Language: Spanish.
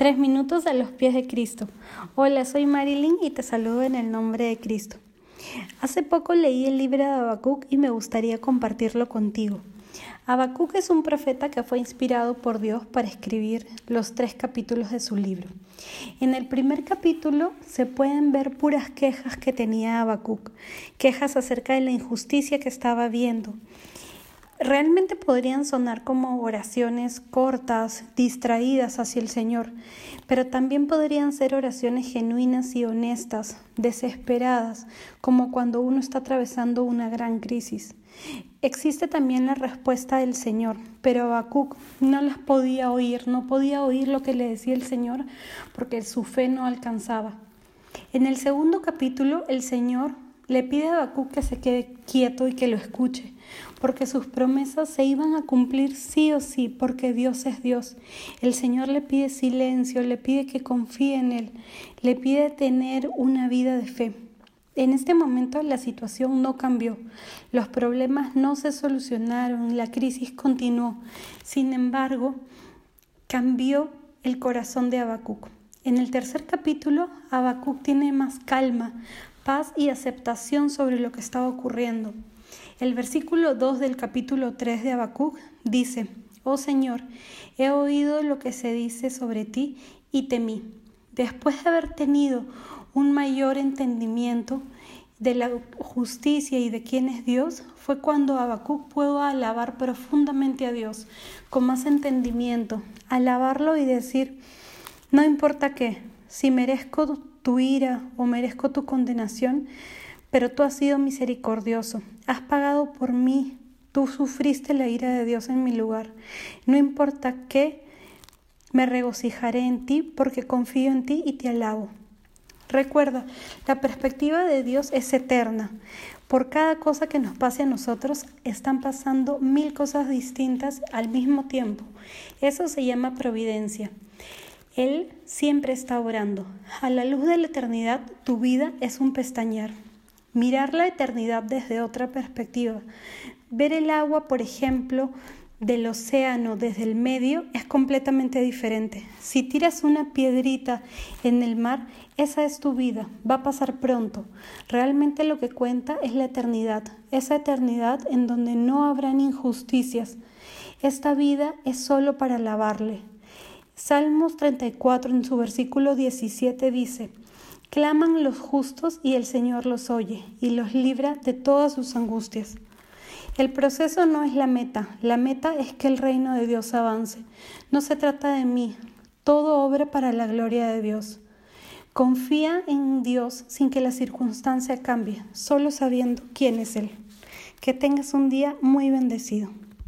Tres minutos a los pies de Cristo. Hola, soy Marilyn y te saludo en el nombre de Cristo. Hace poco leí el libro de Habacuc y me gustaría compartirlo contigo. Habacuc es un profeta que fue inspirado por Dios para escribir los tres capítulos de su libro. En el primer capítulo se pueden ver puras quejas que tenía Habacuc, quejas acerca de la injusticia que estaba viendo realmente podrían sonar como oraciones cortas, distraídas hacia el Señor, pero también podrían ser oraciones genuinas y honestas, desesperadas, como cuando uno está atravesando una gran crisis. Existe también la respuesta del Señor, pero Habacuc no las podía oír, no podía oír lo que le decía el Señor porque su fe no alcanzaba. En el segundo capítulo, el Señor le pide a Habacuc que se quede quieto y que lo escuche, porque sus promesas se iban a cumplir sí o sí, porque Dios es Dios. El Señor le pide silencio, le pide que confíe en Él, le pide tener una vida de fe. En este momento la situación no cambió, los problemas no se solucionaron, la crisis continuó. Sin embargo, cambió el corazón de Habacuc. En el tercer capítulo, Habacuc tiene más calma, y aceptación sobre lo que estaba ocurriendo. El versículo 2 del capítulo 3 de Habacuc dice, Oh Señor, he oído lo que se dice sobre ti y temí. Después de haber tenido un mayor entendimiento de la justicia y de quién es Dios, fue cuando Habacuc pudo alabar profundamente a Dios, con más entendimiento, alabarlo y decir, no importa qué, si merezco tu ira o merezco tu condenación, pero tú has sido misericordioso, has pagado por mí, tú sufriste la ira de Dios en mi lugar. No importa qué, me regocijaré en ti porque confío en ti y te alabo. Recuerda, la perspectiva de Dios es eterna. Por cada cosa que nos pase a nosotros están pasando mil cosas distintas al mismo tiempo. Eso se llama providencia. Él siempre está orando. A la luz de la eternidad, tu vida es un pestañear. Mirar la eternidad desde otra perspectiva. Ver el agua, por ejemplo, del océano desde el medio es completamente diferente. Si tiras una piedrita en el mar, esa es tu vida, va a pasar pronto. Realmente lo que cuenta es la eternidad, esa eternidad en donde no habrán injusticias. Esta vida es solo para alabarle, Salmos 34 en su versículo 17 dice, Claman los justos y el Señor los oye y los libra de todas sus angustias. El proceso no es la meta, la meta es que el reino de Dios avance. No se trata de mí, todo obra para la gloria de Dios. Confía en Dios sin que la circunstancia cambie, solo sabiendo quién es Él. Que tengas un día muy bendecido.